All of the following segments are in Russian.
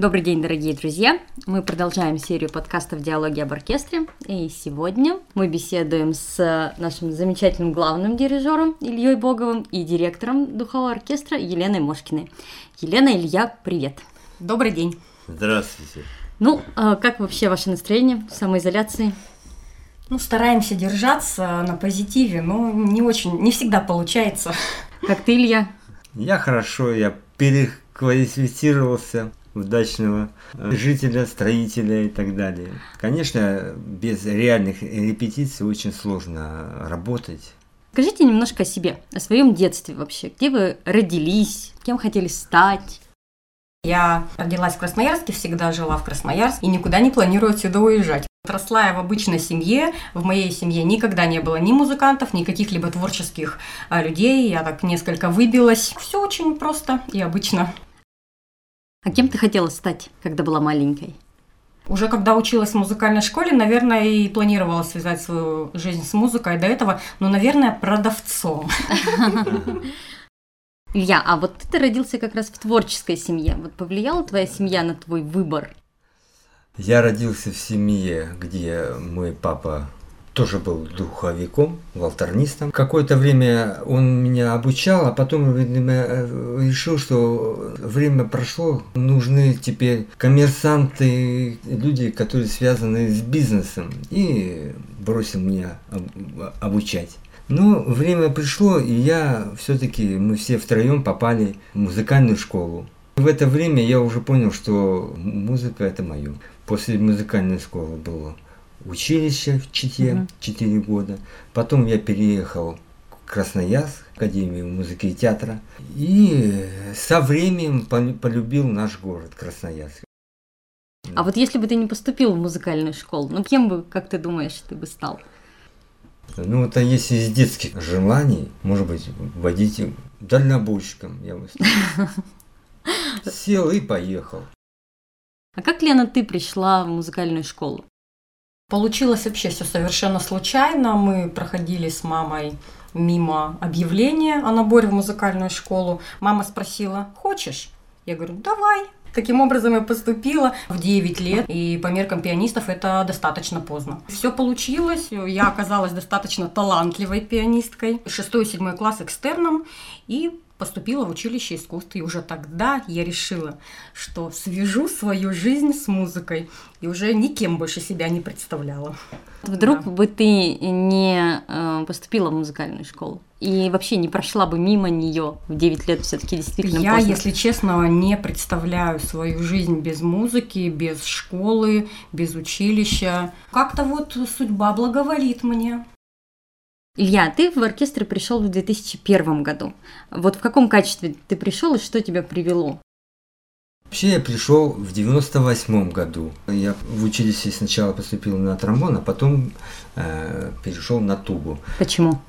Добрый день, дорогие друзья! Мы продолжаем серию подкастов «Диалоги об оркестре». И сегодня мы беседуем с нашим замечательным главным дирижером Ильей Боговым и директором духового оркестра Еленой Мошкиной. Елена, Илья, привет! Добрый день! Здравствуйте! Ну, а как вообще ваше настроение в самоизоляции? Ну, стараемся держаться на позитиве, но не очень, не всегда получается. Как ты, Илья? Я хорошо, я переквалифицировался в дачного э, жителя, строителя и так далее. Конечно, без реальных репетиций очень сложно работать. Скажите немножко о себе, о своем детстве вообще. Где вы родились, кем хотели стать? Я родилась в Красноярске, всегда жила в Красноярске и никуда не планирую отсюда уезжать. Росла я в обычной семье. В моей семье никогда не было ни музыкантов, ни каких-либо творческих а, людей. Я так несколько выбилась. Все очень просто и обычно. А кем ты хотела стать, когда была маленькой? Уже когда училась в музыкальной школе, наверное, и планировала связать свою жизнь с музыкой до этого, но, наверное, продавцом. Илья, а вот ты родился как раз в творческой семье. Вот повлияла твоя семья на твой выбор? Я родился в семье, где мой папа тоже был духовиком, волторнистом. Какое-то время он меня обучал, а потом видимо, решил, что время прошло, нужны теперь коммерсанты, люди, которые связаны с бизнесом, и бросил меня обучать. Но время пришло, и я все-таки, мы все втроем попали в музыкальную школу. В это время я уже понял, что музыка это мое. После музыкальной школы было училище в Чите угу. 4 года. Потом я переехал в Красноярск, Академию музыки и театра. И со временем полюбил наш город Красноярск. А вот если бы ты не поступил в музыкальную школу, ну кем бы, как ты думаешь, ты бы стал? Ну, это если из детских желаний, может быть, водитель, дальнобойщиком я бы стал. Сел и поехал. А как, Лена, ты пришла в музыкальную школу? Получилось вообще все совершенно случайно. Мы проходили с мамой мимо объявления о наборе в музыкальную школу. Мама спросила, хочешь? Я говорю, давай. Таким образом я поступила в 9 лет, и по меркам пианистов это достаточно поздно. Все получилось, я оказалась достаточно талантливой пианисткой. 6-7 класс экстерном, и поступила в училище искусств, и уже тогда я решила, что свяжу свою жизнь с музыкой, и уже никем больше себя не представляла. Вдруг да. бы ты не э, поступила в музыкальную школу? И вообще не прошла бы мимо нее в 9 лет все-таки действительно Я, поздно. если честно, не представляю свою жизнь без музыки, без школы, без училища. Как-то вот судьба благоволит мне. Илья, ты в оркестр пришел в 2001 году. Вот в каком качестве ты пришел и что тебя привело? Вообще я пришел в 98 году. Я в училище сначала поступил на тромбон, а потом э, перешел на тубу. Почему?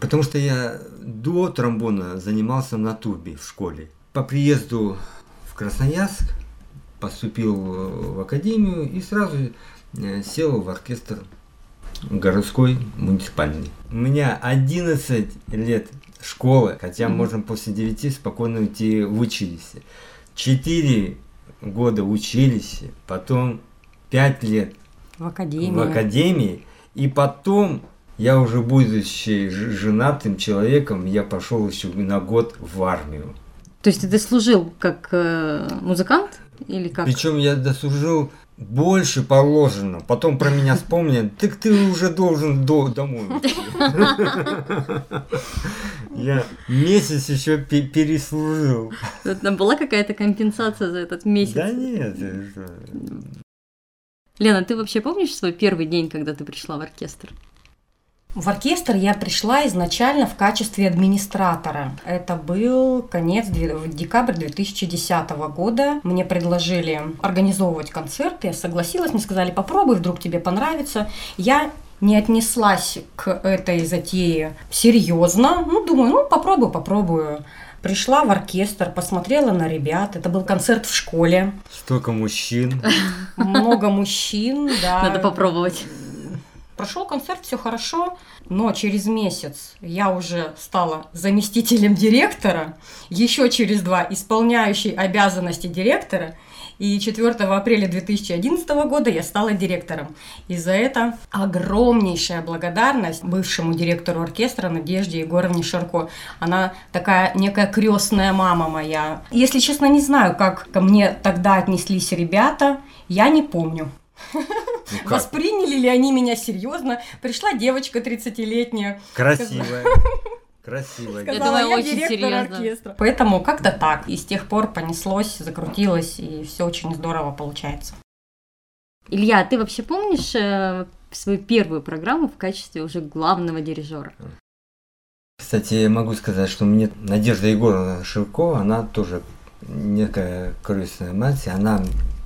Потому что я до тромбона занимался на тубе в школе. По приезду в Красноярск поступил в академию и сразу э, сел в оркестр городской, муниципальный. У меня 11 лет школы, хотя mm-hmm. можно после 9 спокойно уйти в училище. 4 года в училище, потом 5 лет в академии. в академии, и потом я уже будучи женатым человеком, я пошел еще на год в армию. То есть ты служил как э, музыкант или как? Причем я дослужил больше положено. Потом про меня вспомнят, так ты уже должен до, домой. Я месяц еще переслужил. Там была какая-то компенсация за этот месяц? Да нет. Лена, ты вообще помнишь свой первый день, когда ты пришла в оркестр? В оркестр я пришла изначально в качестве администратора. Это был конец декабря 2010 года. Мне предложили организовывать концерт. Я согласилась, мне сказали, попробуй, вдруг тебе понравится. Я не отнеслась к этой затее серьезно. Ну, думаю, ну, попробую, попробую. Пришла в оркестр, посмотрела на ребят. Это был концерт в школе. Столько мужчин. Много мужчин, да. Надо попробовать. Прошел концерт, все хорошо, но через месяц я уже стала заместителем директора, еще через два исполняющей обязанности директора, И 4 апреля 2011 года я стала директором. И за это огромнейшая благодарность бывшему директору оркестра Надежде Егоровне Шарко. Она такая некая крестная мама моя. Если честно, не знаю, как ко мне тогда отнеслись ребята, я не помню. Ну? Восприняли ли они меня серьезно? Пришла девочка 30-летняя, Красивая. Красивая. Я сказала, думаю, я очень директор серьезно. оркестра. Поэтому как-то так. И с тех пор понеслось, закрутилось, и все очень здорово получается. Илья, а ты вообще помнишь э, свою первую программу в качестве уже главного дирижера? Кстати, я могу сказать, что мне Надежда Егоровна Ширко, она тоже некая крестная мать, и она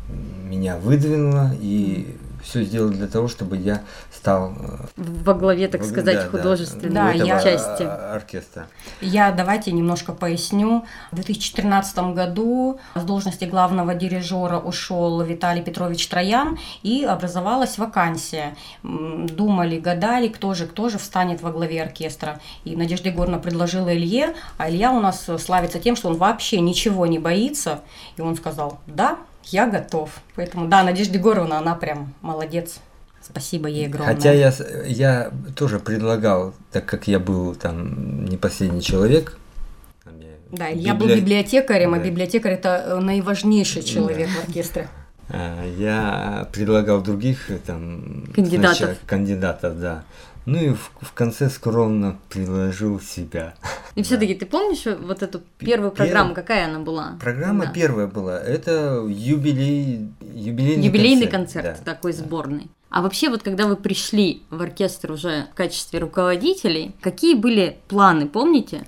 меня выдвинула и все сделала для того, чтобы я стал э, Во главе, так во- сказать, да, художественной Да, я- части. оркестра. Я давайте немножко поясню. В 2013 году с должности главного дирижера ушел Виталий Петрович Троян, и образовалась вакансия. Думали, гадали, кто же, кто же встанет во главе оркестра. И Надежда Егоровна предложила Илье, а Илья у нас славится тем, что он вообще ничего не боится. И он сказал, да, я готов. Поэтому, да, Надежда Егоровна, она прям молодец. Спасибо ей огромное. Хотя я, я тоже предлагал, так как я был там не последний человек. я Да, Илья был библи- библиотекарем, а Да. библиотекарь это наиважнейший человек в оркестре. А, Я предлагал других э, там Кандидатов. сначала кандидатов, да. Ну и в, в конце скромно предложил себя. И все-таки ты помнишь вот эту первую программу, какая она была? Программа Да. первая была. Это юбилей, юбилейный, Юбилейный концерт. концерт да. такой сборный. А вообще, вот когда вы пришли в оркестр уже в качестве руководителей, какие были планы, помните?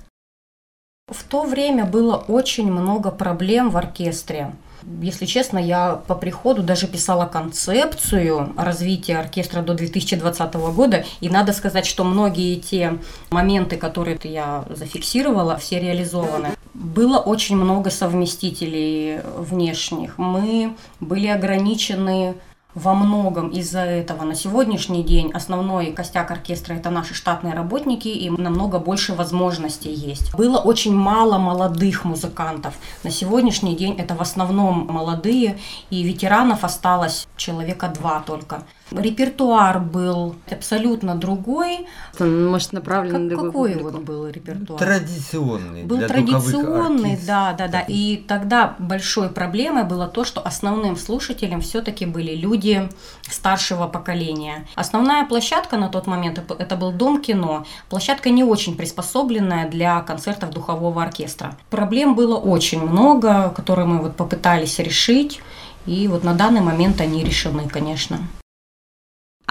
В то время было очень много проблем в оркестре. Если честно, я по приходу даже писала концепцию развития оркестра до 2020 года, и надо сказать, что многие те моменты, которые я зафиксировала, все реализованы. Было очень много совместителей внешних. Мы были ограничены во многом из-за этого на сегодняшний день основной костяк оркестра это наши штатные работники, и намного больше возможностей есть. Было очень мало молодых музыкантов. На сегодняшний день это в основном молодые, и ветеранов осталось человека два только. Репертуар был абсолютно другой. Там, Может, направлен Как- на какой публику? вот был репертуар? Традиционный. был традиционный, да, да, да. И тогда большой проблемой было то, что основным слушателем все-таки были люди старшего поколения. Основная площадка на тот момент это- это был дом кино. Площадка не очень приспособленная для концертов духового оркестра. Проблем было очень много, которые мы вот попытались решить. И вот на данный момент они решены, конечно.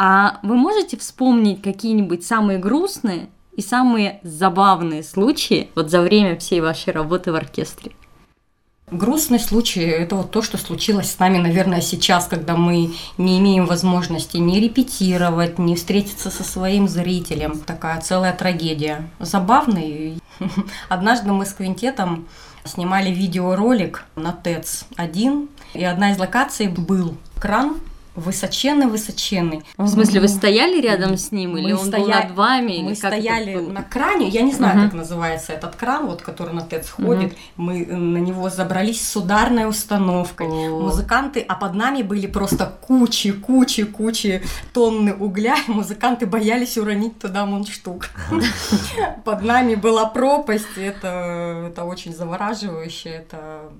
А вы можете вспомнить какие-нибудь самые грустные и самые забавные случаи вот за время всей вашей работы в оркестре? Грустный случай – это вот то, что случилось с нами, наверное, сейчас, когда мы не имеем возможности ни репетировать, ни встретиться со своим зрителем. Такая целая трагедия. Забавный. Однажды мы с квинтетом снимали видеоролик на ТЭЦ-1, и одна из локаций был кран высоченный-высоченный. В смысле, вы стояли рядом с ним, или Мы он был стоя- над вами? Мы стояли на кране, я не знаю, Мгм. как называется этот кран, вот, который на ТЭЦ ходит. Мы э, на него забрались с ударной установкой. О. Музыканты, а под нами были просто кучи, кучи, кучи тонны угля, и музыканты боялись уронить туда мундштук. Под нами была пропасть, это, это очень завораживающе, это,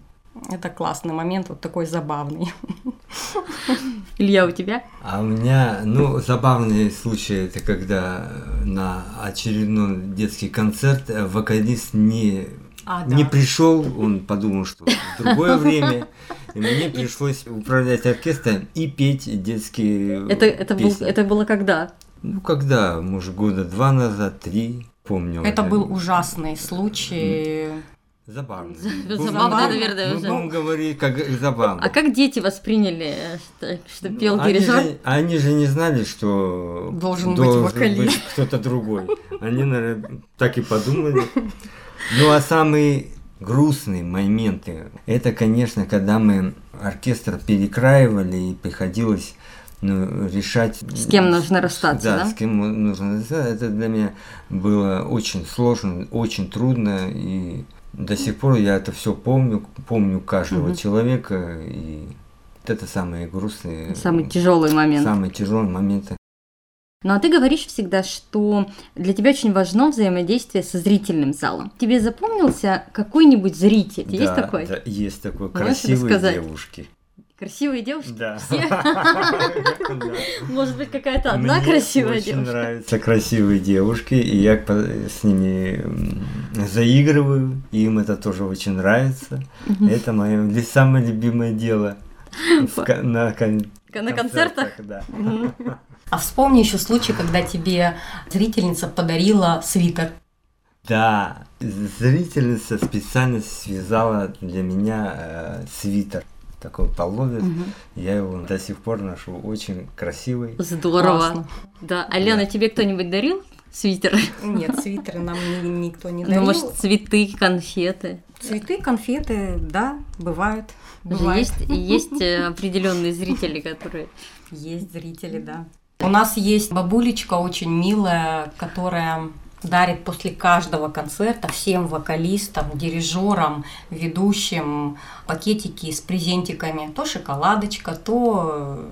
это классный момент, вот такой забавный. Илья, у тебя? А у меня, ну, забавный случай, это когда э, на очередной детский концерт э, вокалист не, А, не да. пришел, он подумал, что в другое время, и мне пришлось управлять оркестром и петь детские Это, это, был, песни. это было когда? Ну, когда, может, года два назад, три, помню. Это уже. был ужасный случай. Забавно. Забавно, наверное, уже. будем говорить, как забавно. А как дети восприняли, что, что пел Ну, они дирижер? же, они же не знали, что Должен быть вокалист. кто-то другой. Они, наверное, так и подумали. Ну, а самые грустные моменты, это, конечно, когда мы оркестр перекраивали и приходилось ну, решать... С кем нужно расстаться, да? с кем нужно расстаться. Это для меня было очень сложно, очень трудно, и до сих пор я это все помню, помню каждого Мгм. человека, и Это самые грустные, Самый тяжелый момент. самые тяжелые моменты. Ну а ты говоришь всегда, что для тебя очень важно взаимодействие со зрительным залом. Тебе запомнился какой-нибудь зритель? Да, Есть такой? да, есть такой. Можешь Красивые девушки. Красивые девушки? Да. Все? Может быть, какая-то одна Мне красивая очень девушка? нравятся красивые девушки, и я с ними заигрываю, и им это тоже очень нравится. Это мое самое любимое дело на, На концертах? да. А вспомни еще случай, когда тебе зрительница подарила свитер. Да, зрительница специально связала для меня э, свитер, такой половец. Мгм. Я его до сих пор ношу, очень красивый. Здорово. Классно. Да, Алена, Да. тебе кто-нибудь дарил свитер? Нет, свитеры нам ни- никто не Ну, дарил. может, цветы, конфеты? Цветы, конфеты, да, бывают. Же Бывает. Есть, есть э, определенные зрители, которые... Есть зрители, да. У нас есть бабулечка очень милая, которая дарит после каждого концерта всем вокалистам, дирижерам, ведущим пакетики с презентиками. То шоколадочка, то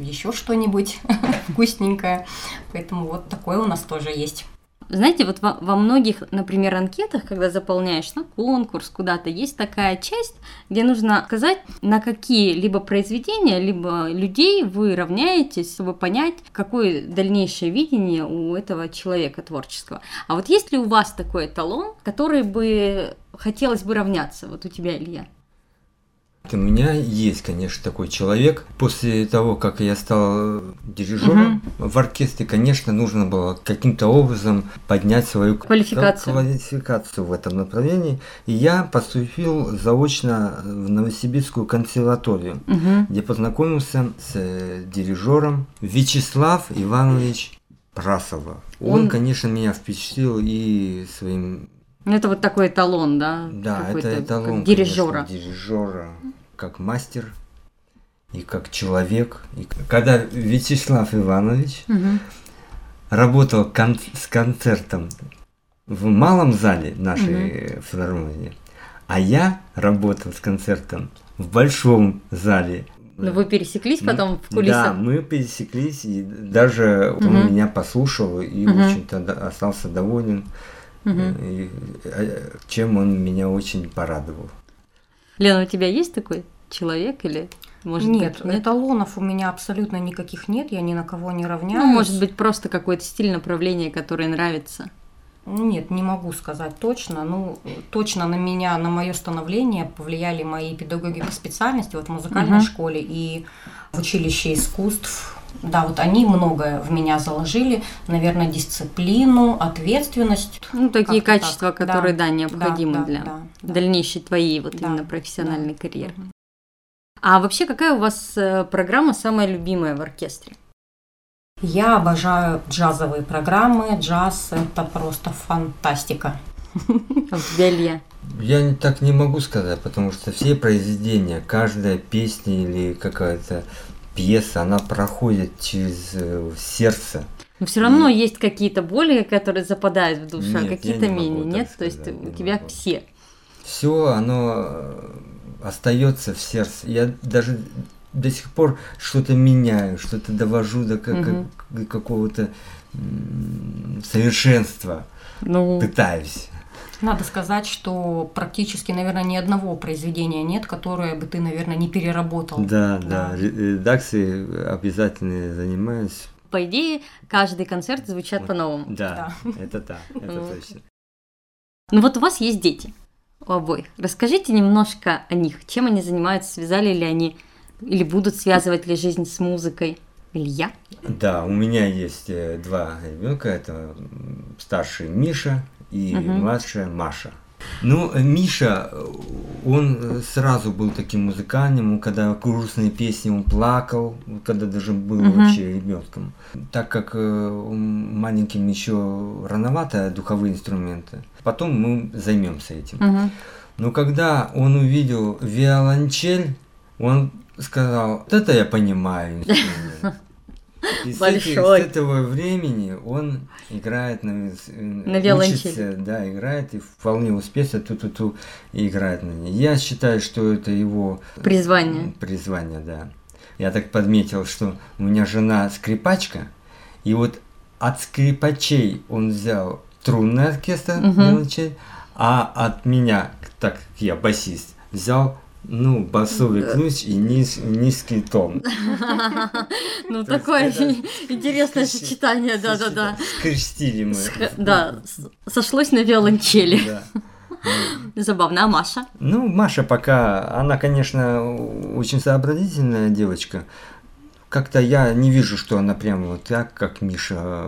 еще что-нибудь вкусненькое. Поэтому вот такое у нас тоже есть. Знаете, вот во, во многих, например, анкетах, когда заполняешь на конкурс куда-то, есть такая часть, где нужно сказать, на какие либо произведения, либо людей вы равняетесь, чтобы понять, какое дальнейшее видение у этого человека творческого. А вот есть ли у вас такой эталон, который бы хотелось бы равняться, вот у тебя, Илья? У меня есть, конечно, такой человек. После того, как я стал дирижером в оркестре, конечно, нужно было каким-то образом поднять свою Квалификацию. квалификацию в этом направлении. И я поступил заочно в Новосибирскую консерваторию, Мгм. где познакомился с э, дирижером Вячеслав Иванович Прасова. Он, Он- конечно, меня впечатлил и своим Это вот такой эталон, да? да, это эталон как дирижера. конечно, дирижера, как мастер и как человек. И когда Вячеслав Иванович Мгм. работал кон- с концертом в малом зале нашей филармонии, а я работал с концертом в большом зале. Ну, вы пересеклись потом в Да, кулисах? мы пересеклись, и даже Мгм. он меня послушал и, в общем-то, да- остался доволен, Э, чем он меня очень порадовал. Лена, у тебя есть такой человек или может нет, быть, эталонов у меня абсолютно никаких нет, я ни на кого не равняюсь. Ну, может быть, просто какой-то стиль направления, который нравится. Нет, не могу сказать точно. Ну, точно на меня, на мое становление повлияли мои педагоги по специальности вот в музыкальной Мгм. школе и в училище искусств. Да, вот они многое в меня заложили. Наверное, дисциплину, ответственность. Ну, такие Как-то качества, так. которые, да, Да, необходимы да, для да, да. дальнейшей твоей вот Да, именно профессиональной да. карьеры. А вообще, какая у вас э, программа самая любимая в оркестре? Я обожаю джазовые программы. Джаз – это просто фантастика. А у тебя, Илья? Я так не могу сказать, потому что все произведения, каждая песня или какая-то пьеса, она проходит через э, сердце. Но все равно есть какие-то боли, которые западают в душу, а Нет, я какие-то не менее. Нет, то есть сказать, у тебя могу. все. Все, оно э, остается в сердце. Я даже до сих пор что-то меняю, что-то довожу до как- как- какого-то совершенства. Ну, Пытаюсь. Надо сказать, что практически, наверное, ни одного произведения нет, которое бы ты, наверное, не переработал. Да, да, Да. ре- редакции обязательно занимаюсь. по идее, каждый концерт звучат по-новому. Да, это да, это Вот. точно. Ну вот у вас есть дети у обоих. Расскажите немножко о них. Чем они занимаются? Связали ли они или будут связывать ли жизнь с музыкой? Илья? Да, у меня есть э, два ребенка. Это старший Миша и Мгм. младшая Маша. Ну, Миша, он сразу был таким музыкальным, когда грустные песни он плакал, когда даже был Мгм. вообще ребенком. Так как э, маленьким еще рановато духовые инструменты, потом мы займемся этим. Мгм. Но когда он увидел виолончель, он сказал, вот это я понимаю. И с, Большой. эти- с этого времени он играет на, На виолончели. да, играет и вполне успешно ту-ту-ту и играет на ней. Я считаю, что это его Призвание. м, призвание, да. Я так подметил, что у меня жена скрипачка, и вот от скрипачей он взял струнный оркестр, виолончель, а от меня, так как я басист, взял ну, басовый ключ и низ- низкий тон. Ну, такое интересное сочетание, да-да-да. Скрестили мы. Да, сошлось на виолончели. Забавно. А Маша? Ну, Маша пока, она, конечно, очень сообразительная девочка. Как-то я не вижу, что она прямо вот так, как Миша,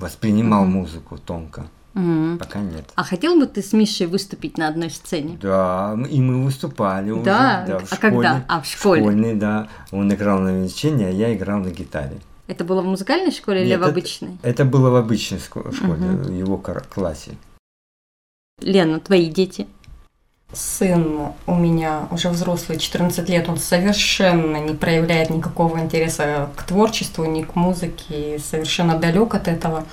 воспринимал Мгм. музыку тонко. М. Пока нет. А хотел бы ты с Мишей выступить на одной сцене? Да, и мы выступали уже. Да? да, в А школе. когда? А, в школе. Школьный, да. Он играл на венчании, а я играл на гитаре. Это было в музыкальной школе или Нет, в это- обычной? Это было в обычной школе, в его классе. Лена, твои дети? Сын у меня уже взрослый, 14 лет, он совершенно не проявляет никакого интереса к творчеству, ни к музыке, совершенно далек от этого.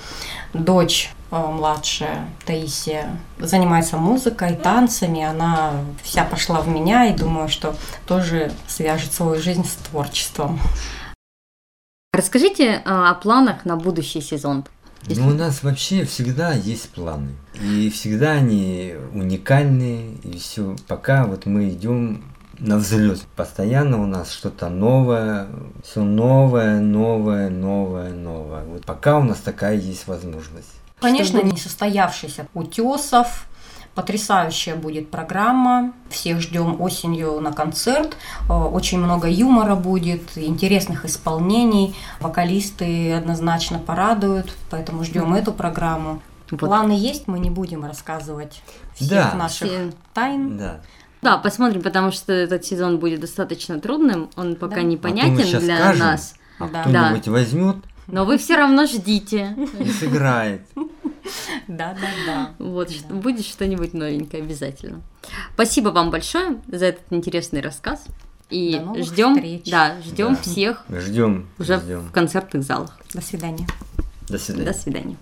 Дочь э, младшая, Таисия, занимается музыкой, танцами, она вся пошла в меня и думаю, что тоже свяжет свою жизнь с творчеством. Расскажите а, о планах на будущий сезон. Если- Ну, у нас вообще всегда есть планы. И всегда они уникальные. И все. Пока вот мы идем на взлет. Постоянно у нас что-то новое. Все новое, новое, новое, новое. Вот пока у нас такая есть возможность. Конечно, Чтобы- не состоявшийся утесов. Потрясающая будет программа. Всех ждем осенью на концерт. Э, Очень много юмора будет, интересных исполнений. Вокалисты однозначно порадуют, поэтому ждем эту программу. Вот. Планы есть, мы не будем рассказывать всех Да. наших Все- тайн. Да. Да, посмотрим, потому что этот сезон будет достаточно трудным. Он пока Да. непонятен А мы щас для скажем. нас. А Да. кто-нибудь возьмет Но вы все равно ждите. и сыграет. Да, да, да. Вот, Да. будет что-нибудь новенькое обязательно. Спасибо вам большое за этот интересный рассказ. И ждем, да, ждем Да. всех Ждем. уже ждем. в концертных залах. До свидания. До свидания. До свидания.